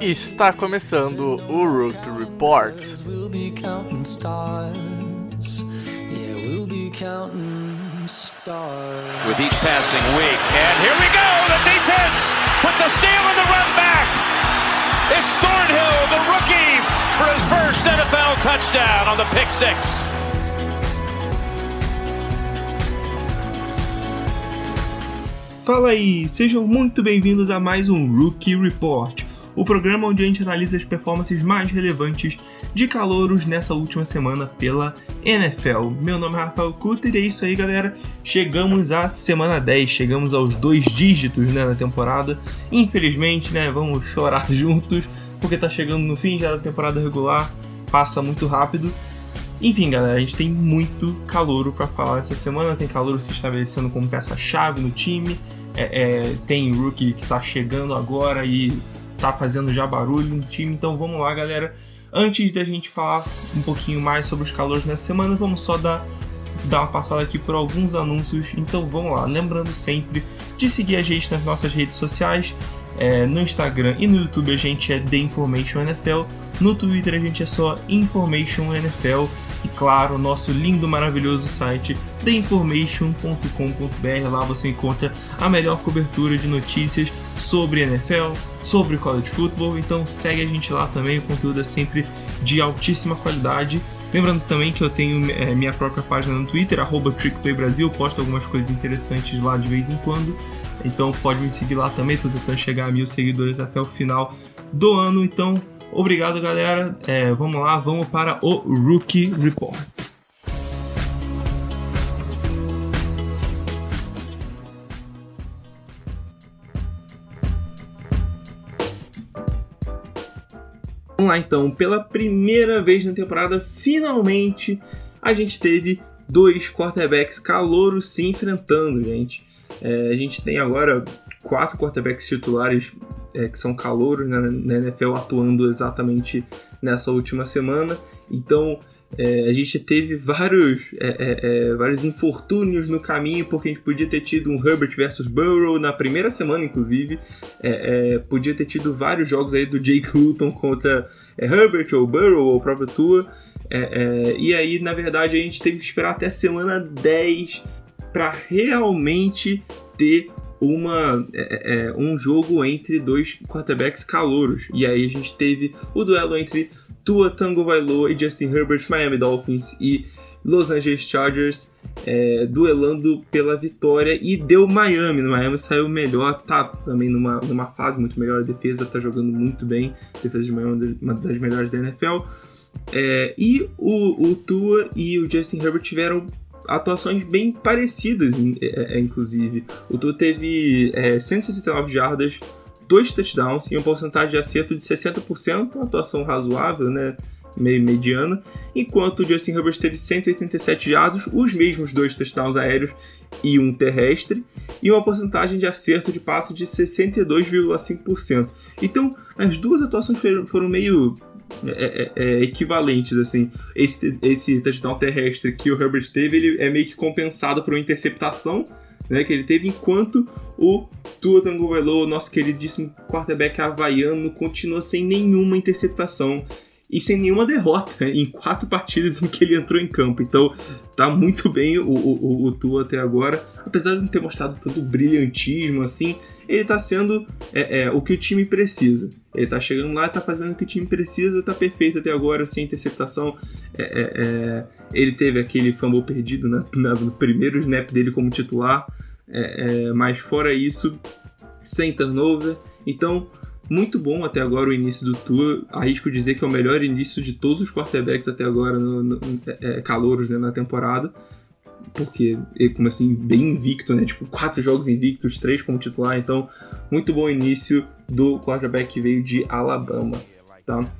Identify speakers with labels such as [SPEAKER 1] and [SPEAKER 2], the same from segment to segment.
[SPEAKER 1] Está começando o Rookie Report.
[SPEAKER 2] With each passing week, and here we go, the defense with the steal and the run back. It's Thornhill, the rookie, for his first NFL touchdown on the pick six.
[SPEAKER 3] Fala aí, sejam muito bem-vindos a mais um Rookie Report, o programa onde a gente analisa as performances mais relevantes de calouros nessa última semana pela NFL. Meu nome é Rafael Cutter e é isso aí, galera. Chegamos à semana 10, chegamos aos dois dígitos né, na temporada. Infelizmente, né, vamos chorar juntos, porque tá chegando no fim já da temporada regular, passa muito rápido. Enfim, galera, a gente tem muito calouro para falar essa semana. Tem calouro se estabelecendo como peça-chave no time. É, é, tem rookie que tá chegando agora e tá fazendo já barulho no time. Então vamos lá, galera. Antes da gente falar um pouquinho mais sobre os calores nessa semana, vamos só dar, dar uma passada aqui por alguns anúncios. Então vamos lá. Lembrando sempre de seguir a gente nas nossas redes sociais. É, no Instagram e no YouTube a gente é The Information NFL. No Twitter a gente é só Information NFL. E claro, nosso lindo, maravilhoso site theinformation.com.br. Lá você encontra a melhor cobertura de notícias sobre NFL, sobre college football. Então segue a gente lá também, o conteúdo é sempre de altíssima qualidade. Lembrando também que eu tenho é, minha própria página no Twitter, TrickPlayBrasil, posto algumas coisas interessantes lá de vez em quando. Então pode me seguir lá também, estou tentando chegar a mil seguidores até o final do ano. Então Obrigado, galera. É, vamos lá, vamos para o Rookie Report. Vamos lá então, pela primeira vez na temporada, finalmente a gente teve dois quarterbacks calouros se enfrentando, gente. É, a gente tem agora quatro quarterbacks titulares é, que são calouros né, na NFL atuando exatamente nessa última semana. Então é, a gente teve vários, é, é, é, vários infortúnios no caminho, porque a gente podia ter tido um Herbert versus Burrow na primeira semana, inclusive. É, podia ter tido vários jogos aí do Jake Luton contra Herbert ou Burrow ou o próprio Tua. e aí, na verdade, a gente teve que esperar até semana 10 para realmente ter uma, é, é, um jogo entre dois quarterbacks calouros. E aí a gente teve o duelo entre Tua Tango Vailoa e Justin Herbert, Miami Dolphins e Los Angeles Chargers é, duelando pela vitória e deu Miami. No Miami saiu melhor, tá também numa, numa fase muito melhor. A defesa tá jogando muito bem. A defesa de Miami é uma das melhores da NFL. É, e o, o Tua e o Justin Herbert tiveram atuações bem parecidas, é, é, inclusive. O Tua teve é, 169 jardas, dois touchdowns e uma porcentagem de acerto de 60%, uma atuação razoável, né? meio mediana, enquanto o Justin Herbert teve 187 jardas, os mesmos dois touchdowns aéreos e um terrestre, e uma porcentagem de acerto de passe de 62,5%. Então, as duas atuações foram meio é, é, é, equivalentes, assim. Esse, esse touchdown terrestre que o Herbert teve, ele é meio que compensado por uma interceptação né, que ele teve, enquanto o Tua Tagovailoa, nosso queridíssimo quarterback havaiano, continua sem nenhuma interceptação e sem nenhuma derrota em quatro partidas em que ele entrou em campo. Então tá muito bem o, o, o Tua até agora. Apesar de não ter mostrado todo o brilhantismo assim, ele tá sendo é, é, o que o time precisa. Ele tá chegando lá, tá fazendo o que o time precisa, tá perfeito até agora, sem interceptação. É, é, é ele teve aquele fumble perdido né, no primeiro snap dele como titular, é, mas fora isso, sem turnover. Então, muito bom até agora o início do tour. Arrisco dizer que é o melhor início de todos os quarterbacks até agora, no, no é, calouros né, na temporada. Porque ele como assim, bem invicto, né? Tipo, quatro jogos invictos, três como titular. Então, muito bom início do quarterback que veio de Alabama, tá?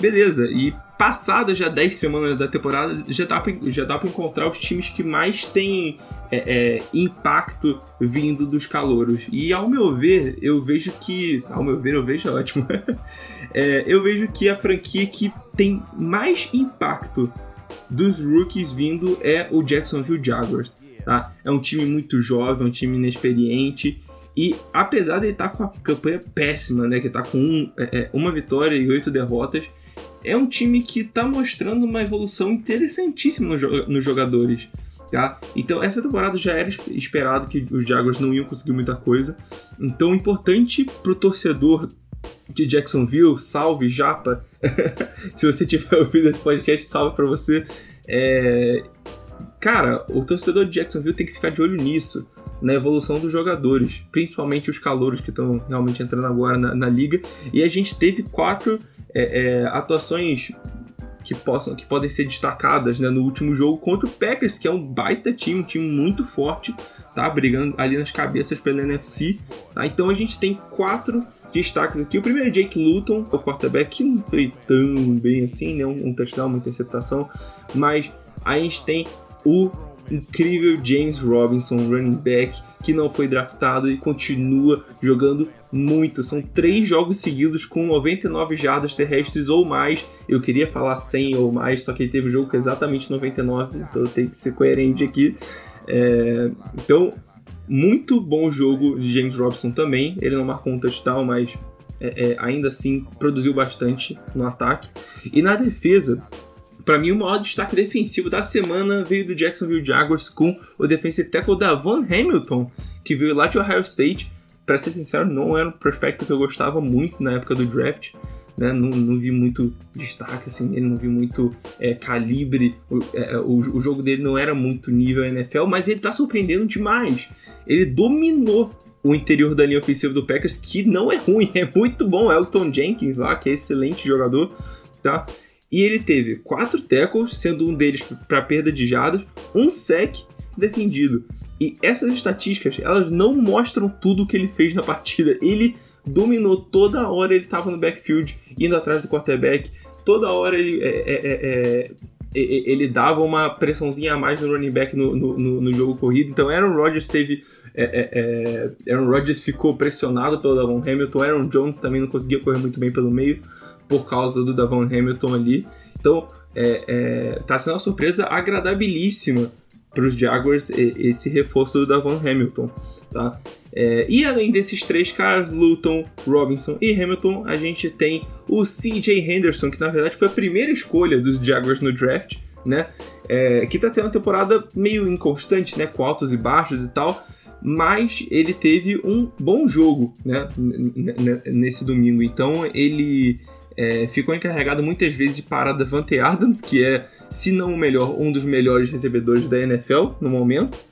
[SPEAKER 3] Beleza, e passadas já 10 semanas da temporada, já dá pra, já dá pra encontrar os times que mais têm é, é, impacto vindo dos calouros. E ao meu ver, eu vejo que. Ao meu ver, eu vejo é ótimo. é, eu vejo que a franquia que tem mais impacto dos rookies vindo é o Jacksonville Jaguars. Tá? É um time muito jovem, um time inexperiente E apesar de ele estar tá com a campanha péssima, né, que está com um, é, é, uma vitória e oito derrotas, é um time que está mostrando uma evolução interessantíssima nos jogadores. Tá? Então essa temporada já era esperado que os Jaguars não iam conseguir muita coisa. Então importante para o torcedor de Jacksonville, salve Japa. Se você tiver ouvido esse podcast, salve para você. É... Cara, o torcedor de Jacksonville tem que ficar de olho nisso na evolução dos jogadores, principalmente os calouros que estão realmente entrando agora na, na, liga. E a gente teve quatro é, é, atuações que, possam, que podem ser destacadas né, no último jogo contra o Packers, que é um baita time, um time muito forte, tá? Brigando ali nas cabeças pela NFC. Tá? Então a gente tem quatro destaques aqui. O primeiro é Jake Luton, o quarterback, que não foi tão bem assim, né? Um, um touchdown, uma interceptação. Mas a gente tem o incrível James Robinson, running back, que não foi draftado e continua jogando muito. São três jogos seguidos com 99 jardas terrestres ou mais. Eu queria falar 100 ou mais, só que ele teve um jogo com exatamente 99, então eu tenho que ser coerente aqui. É... Então, muito bom jogo de James Robinson também. Ele não marcou um touchdown, mas é, é, ainda assim produziu bastante no ataque. E na defesa, para mim, o maior destaque defensivo da semana veio do Jacksonville Jaguars com o defensive tackle Davon Hamilton, que veio lá de Ohio State. Para ser sincero, não era um prospecto que eu gostava muito na época do draft. Né? Não, não, vi muito destaque assim nele, não vi muito é, calibre. O, é, o, o, jogo dele não era muito nível NFL, mas ele está surpreendendo demais. Ele dominou o interior da linha ofensiva do Packers, que não é ruim, é muito bom. Elton Jenkins lá, que é excelente jogador, tá? E ele teve quatro tackles, sendo um deles para perda de jardas, um sec defendido. E essas estatísticas, elas não mostram tudo o que ele fez na partida. Ele dominou toda hora, ele estava no backfield, indo atrás do quarterback. Toda hora ele, é, é, é, é ele dava uma pressãozinha a mais no running back no, no, no jogo corrido. Então Aaron Rodgers teve. É, é, Aaron Rodgers ficou pressionado pelo Davon Hamilton. Aaron Jones também não conseguia correr muito bem pelo meio por causa do Davon Hamilton ali. Então, é, é, tá sendo uma surpresa agradabilíssima para os Jaguars esse reforço do Davon Hamilton, tá? É, e além desses três caras, Luton, Robinson e Hamilton, a gente tem o CJ Henderson, que na verdade foi a primeira escolha dos Jaguars no draft, né? É, que tá tendo uma temporada meio inconstante, né? Com altos e baixos e tal. Mas ele teve um bom jogo, né? Nesse domingo. Então ele é, ficou encarregado muitas vezes de parar Davante Adams, que é, se não o melhor, um dos melhores recebedores da NFL no momento.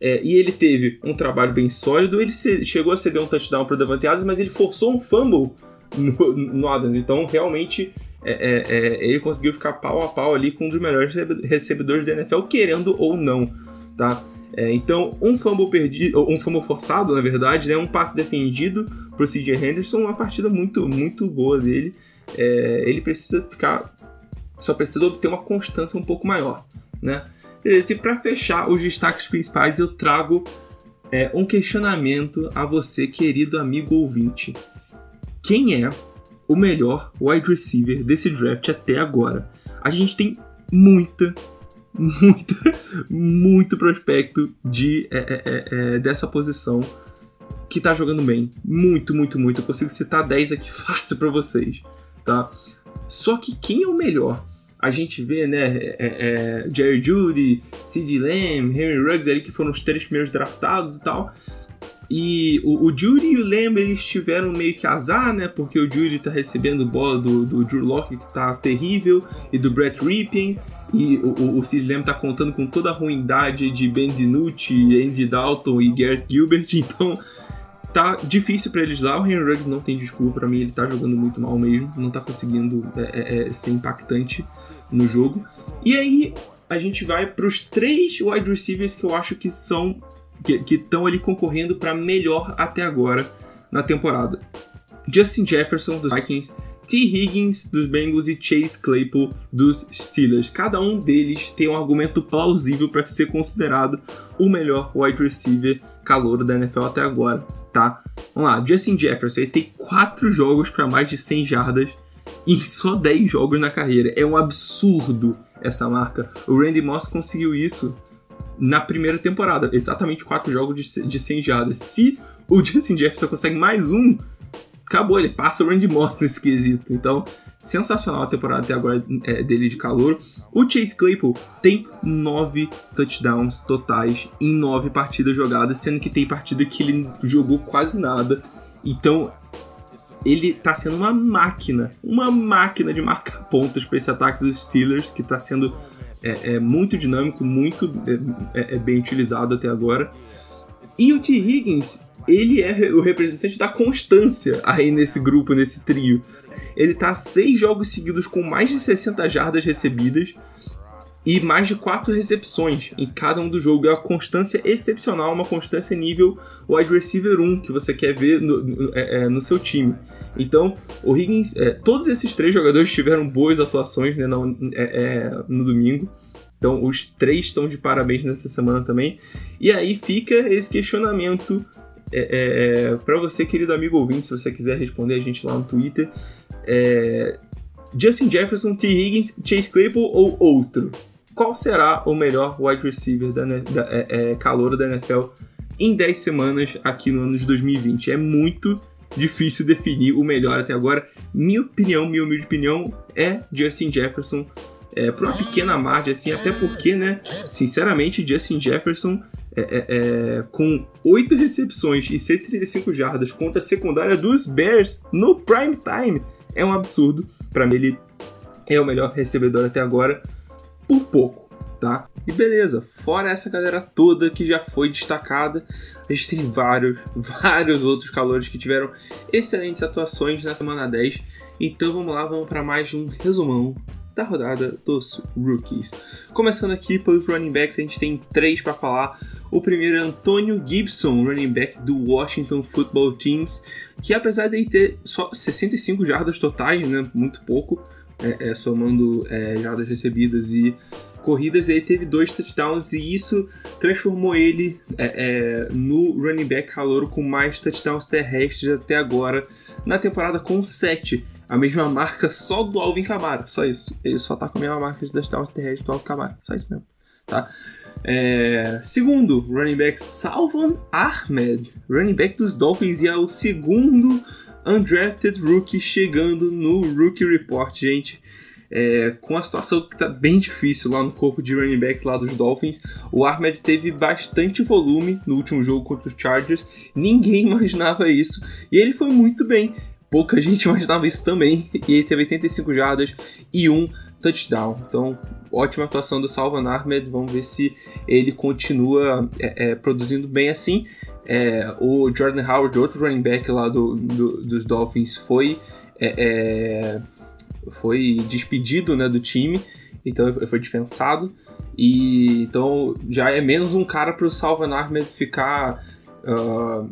[SPEAKER 3] É, e ele teve um trabalho bem sólido. Ele se, chegou a ceder um touchdown para Davante Adams, mas ele forçou um fumble no, no Adams. Então, realmente, é, é, é, ele conseguiu ficar pau a pau ali com um dos melhores recebedores da NFL, querendo ou não. Tá? É, então, um fumble perdido, um fumble forçado, na verdade, né, um passe defendido para o CJ Henderson, uma partida muito, muito boa dele. É, ele precisa ficar, só precisa obter uma constância um pouco maior, né? E para fechar os destaques principais, eu trago é, um questionamento a você, querido amigo ouvinte. Quem é o melhor wide receiver desse draft até agora? A gente tem muita, muito, muito prospecto de, é, é, é, é, dessa posição que tá jogando bem. Muito, muito, muito. Eu consigo citar 10 aqui fácil para vocês, tá? Só que quem é o melhor? A gente vê, né, é, é, Jerry Judy, Sid Lamb, Henry Ruggs ali que foram os três primeiros draftados e tal. E o, o Judy e o Lamb eles tiveram meio que azar, né? Porque o Judy tá recebendo bola do, do Drew Locke, que tá terrível, e do Brett Ripping. E o, o, Sid Lamb tá contando com toda a ruindade de Ben DiNucci, Andy Dalton e Garrett Gilbert. Então tá difícil para eles lá. O Henry Ruggs não tem desculpa para mim, ele tá jogando muito mal mesmo, não tá conseguindo é, é, é ser impactante no jogo. E aí a gente vai para os três wide receivers que eu acho que são que estão ali concorrendo para melhor até agora na temporada. Justin Jefferson dos Vikings, T. Higgins dos Bengals e Chase Claypool dos Steelers. Cada um deles tem um argumento plausível para ser considerado o melhor wide receiver calouro da NFL até agora, tá? Vamos lá, Justin Jefferson ele tem 4 jogos para mais de 100 jardas em só 10 jogos na carreira. É um absurdo essa marca. O Randy Moss conseguiu isso na primeira temporada. Exatamente quatro jogos de, de 100 jardas. Se o Justin Jefferson consegue mais um, acabou, ele passa o Randy Moss nesse quesito. Então, sensacional a temporada até agora é, dele de calor. O Chase Claypool tem nove touchdowns totais em nove partidas jogadas, sendo que tem partida que ele jogou quase nada. Então, ele tá sendo uma máquina, uma máquina de marcar pontos para esse ataque dos Steelers, que tá sendo é, é muito dinâmico, muito é, é, é, bem utilizado até agora. E o T. Higgins, ele é o representante da constância aí nesse grupo, nesse trio. Ele tá seis jogos seguidos com mais de 60 jardas recebidas e mais de quatro recepções em cada um do jogo. É uma constância excepcional, uma constância nível wide receiver 1 que você quer ver no, no, é, é, no seu time. Então, o Higgins, é, todos esses três jogadores tiveram boas atuações né, é, é, no domingo. Então, os três estão de parabéns nessa semana também. E aí fica esse questionamento é, é, para você, querido amigo ouvinte, se você quiser responder a gente lá no Twitter. É, Justin Jefferson, T. Higgins, Chase Claypool ou outro? Qual será o melhor wide receiver da, da é, é, calor da NFL em 10 semanas aqui no ano de 2020? É muito difícil definir o melhor até agora. Minha opinião, minha humilde opinião, é Justin Jefferson. É, por uma pequena margem, assim, até porque, né, sinceramente, Justin Jefferson é, é, é, com 8 recepções e 135 jardas contra a secundária dos Bears no prime time é um absurdo. Para mim, ele é o melhor recebedor até agora por pouco, tá? E beleza, fora essa galera toda que já foi destacada, a gente tem vários, vários outros calores que tiveram excelentes atuações na semana 10. Então vamos lá, vamos para mais um resumão da rodada dos rookies. Começando aqui pelos running backs, a gente tem três para falar. O primeiro é Antônio Gibson, running back do Washington Football Teams, que apesar de ter só 65 jardas totais, né, muito pouco, é, é, somando é, jardas recebidas e corridas, ele teve dois touchdowns e isso transformou ele é, é, no running back calouro com mais touchdowns terrestres até agora na temporada com 7. A mesma marca só do Alvin Kamara, só isso. Ele só tá com a mesma marca de touchdowns terrestres do Alvin Kamara, só isso mesmo. Tá? É, segundo, running back Salvan Ahmed, running back dos Dolphins, e é o segundo undrafted rookie chegando no Rookie Report, gente. É, com a situação que tá bem difícil lá no corpo de running backs lá dos Dolphins, o Ahmed teve bastante volume no último jogo contra os Chargers. Ninguém imaginava isso e ele foi muito bem. Pouca gente imaginava isso também. E ele teve 85 jardas e um touchdown. Então, ótima atuação do Salvan Ahmed. Vamos ver se ele continua é, é, produzindo bem assim. É, o Jordan Howard, outro running back lá do, do dos Dolphins, foi, é, é, foi despedido né, do time. Então foi dispensado. E então já é menos um cara para o Salvan Ahmed ficar. Uh,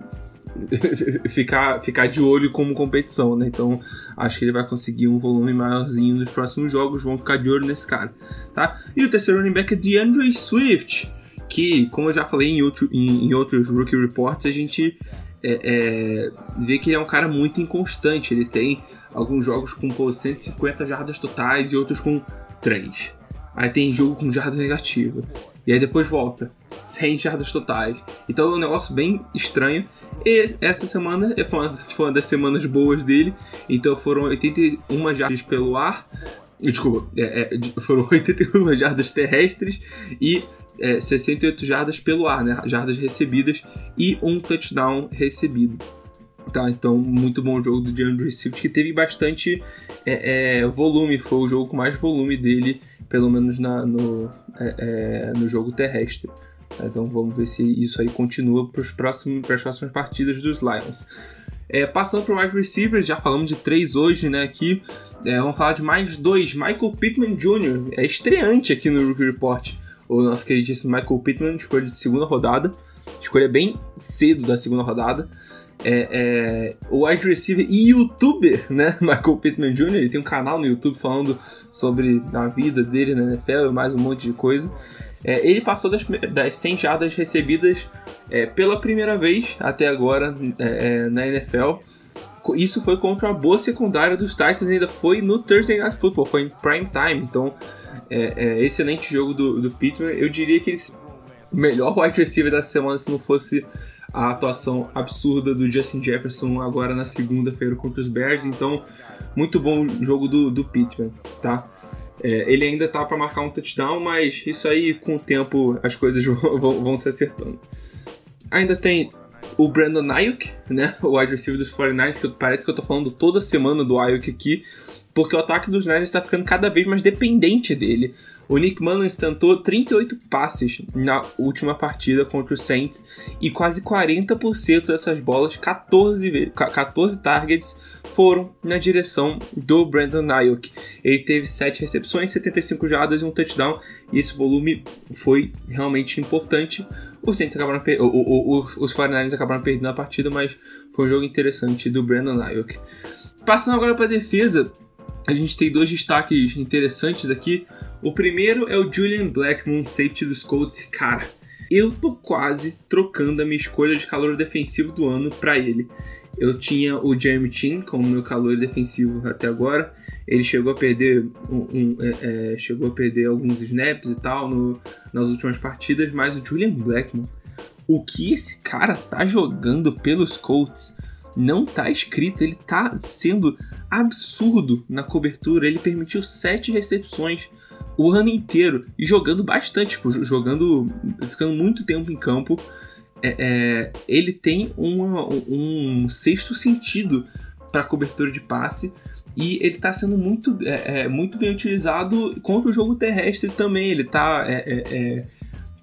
[SPEAKER 3] ficar, ficar de olho como competição, né? Então acho que ele vai conseguir um volume maiorzinho nos próximos jogos. Vamos ficar de olho nesse cara, tá? E o terceiro running back é DeAndre Swift, que, como eu já falei em, outro, em, em outros rookie reports, a gente é, é, vê que ele é um cara muito inconstante. Ele tem alguns jogos com pô, 150 jardas totais e outros com 3. Aí tem jogo com jarda negativa. E aí depois volta. 100 jardas totais. Então é um negócio bem estranho. E essa semana foi uma, foi uma das semanas boas dele. Então foram 81 jardas pelo ar. Desculpa, é, é, foram 81 jardas terrestres e é, 68 jardas pelo ar, né? Jardas recebidas e um touchdown recebido. Tá, então, muito bom jogo do DeAndre Swift, que teve bastante é, é, volume, foi o jogo com mais volume dele pelo menos na, no, é, é, no jogo terrestre. Então vamos ver se isso aí continua para as próximas partidas dos Lions. É, passando para o wide receivers, já falamos de três hoje, né? Aqui é, vamos falar de mais dois. Michael Pittman Jr. é estreante aqui no Rookie Report. O nosso queridíssimo Michael Pittman, escolha de segunda rodada, escolha bem cedo da segunda rodada é, é, o wide receiver e youtuber, né? Michael Pittman Jr. Ele tem um canal no YouTube falando sobre a vida dele na NFL e mais um monte de coisa. É, ele passou das, das 100 jardas recebidas é, pela primeira vez até agora é, é, na NFL. Isso foi contra a boa secundária dos Titans, ainda foi no Thursday Night Football, foi em prime time. Então, excelente jogo do, do Pittman. Eu diria que ele melhor wide receiver da semana se não fosse a atuação absurda do Justin Jefferson agora na segunda-feira contra os Bears. Então, muito bom jogo do, do Pittman, tá? É, ele ainda tá para marcar um touchdown, mas isso aí com o tempo as coisas vão, vão, vão se acertando. Ainda tem o Brandon Ayuk, né? O wide receiver dos 49ers, que parece que eu tô falando toda semana do Ayuk aqui, porque o ataque dos Niners está ficando cada vez mais dependente dele. O Nick Mullins tentou 38 passes na última partida contra o Saints e quase 40% dessas bolas, 14, 14 targets, foram na direção do Brandon Ayuk. Ele teve 7 recepções, 75 jardas e um touchdown, e esse volume foi realmente importante. Os Saints acabaram os 49ers acabaram perdendo a partida, mas foi um jogo interessante do Brandon Ayuk. Passando agora para a defesa, a gente tem dois destaques interessantes aqui. O primeiro é o Julian Blackmon, safety dos Colts. Cara, eu tô quase trocando a minha escolha de calor defensivo do ano para ele. Eu tinha o Jeremy Chin como meu calor defensivo até agora. Ele chegou a perder um, um é, é, chegou a perder alguns snaps e tal no, nas últimas partidas, mas o Julian Blackmon, o que esse cara tá jogando pelos Colts não tá escrito, ele tá sendo absurdo na cobertura. Ele permitiu sete recepções o ano inteiro e jogando bastante, tipo, jogando, ficando muito tempo em campo. É, é, ele tem uma, um sexto sentido para cobertura de passe e ele está sendo muito, é, é, muito bem utilizado contra o jogo terrestre também. Ele está é, é,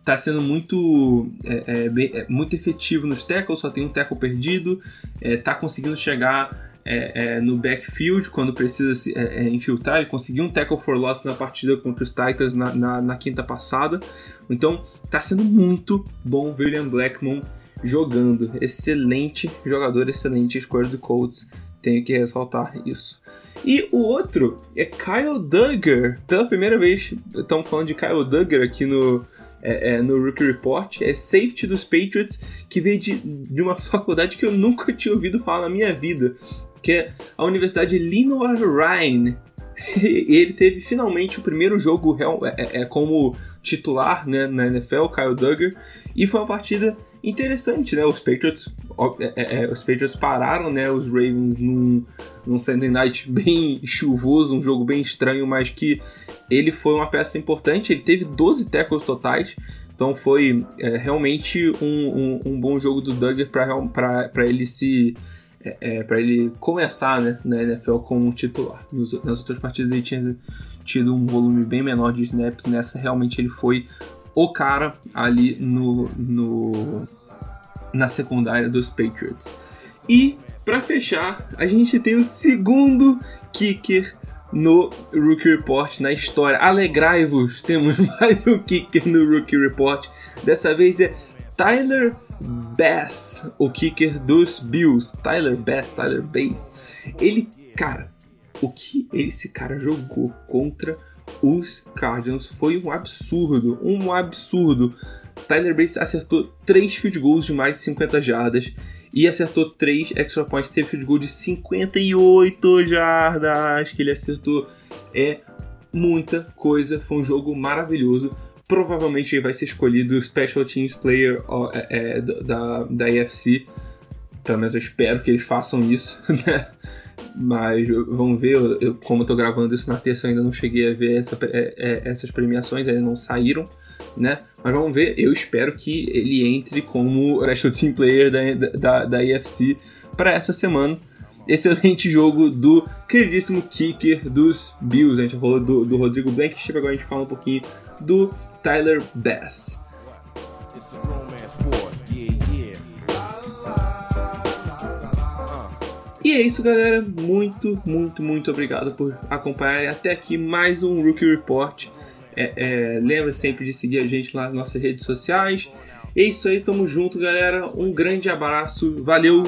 [SPEAKER 3] tá sendo muito, é, é, bem, é, muito efetivo nos tackles, só tem um tackle perdido, é, tá conseguindo chegar é, é, no backfield quando precisa se infiltrar. Ele conseguiu um tackle for loss na partida contra os Titans na, na, na quinta passada. Então tá sendo muito bom ver William Blackmon jogando. Excelente jogador, excelente escolha do Colts. Tenho que ressaltar isso. E o outro é Kyle Duggar. Pela primeira vez estamos falando de Kyle Duggar aqui no, é, é, no Rookie Report. É safety dos Patriots, que veio de, de uma faculdade que eu nunca tinha ouvido falar na minha vida, que é a Universidade Lenoir Rhine. ele teve finalmente o primeiro jogo real, é, é, é, como titular né, na NFL, Kyle Duggar, e foi uma partida interessante, né? Os Patriots, é, é, é, os Patriots pararam né, os Ravens num, num Sunday Night bem chuvoso, um jogo bem estranho, mas que ele foi uma peça importante. Ele teve 12 tackles totais, então foi é, realmente um, um, um, bom jogo do Duggar para ele se é, é para ele começar né, na NFL como titular. Nos, nas outras partidas ele tinha tido um volume bem menor de snaps, nessa realmente ele foi o cara ali no, no na secundária dos Patriots. E para fechar, a gente tem o segundo kicker no Rookie Report na história. Alegrai-vos, temos mais um kicker no Rookie Report. Dessa vez é Tyler Bass, o kicker dos Bills. Tyler Bass, Tyler Bass. Ele, cara, o que esse cara jogou contra os Cardinals foi um absurdo, um absurdo. Tyler Bass acertou 3 field goals de mais de 50 jardas e acertou 3 extra points, teve field goal de 58 jardas que ele acertou. É muita coisa, foi um jogo maravilhoso provavelmente vai ser escolhido o Special Teams Player é, é, da, da AFC. Pelo menos eu espero que eles façam isso, né? Mas vamos ver, eu, como eu tô gravando isso na terça, eu ainda não cheguei a ver essa, é, é, essas premiações, ainda não saíram, né? Mas vamos ver, eu espero que ele entre como Special Team Player da, da, da AFC para essa semana excelente jogo do queridíssimo kicker dos Bills. A gente falou do, do Rodrigo Blankenship, agora a gente fala um pouquinho do Tyler Bass. E é isso, galera. Muito, muito, muito obrigado por acompanhar até aqui mais um Rookie Report. É, é, lembra sempre de seguir a gente lá nas nossas redes sociais. É isso aí, tamo junto, galera. Um grande abraço. Valeu!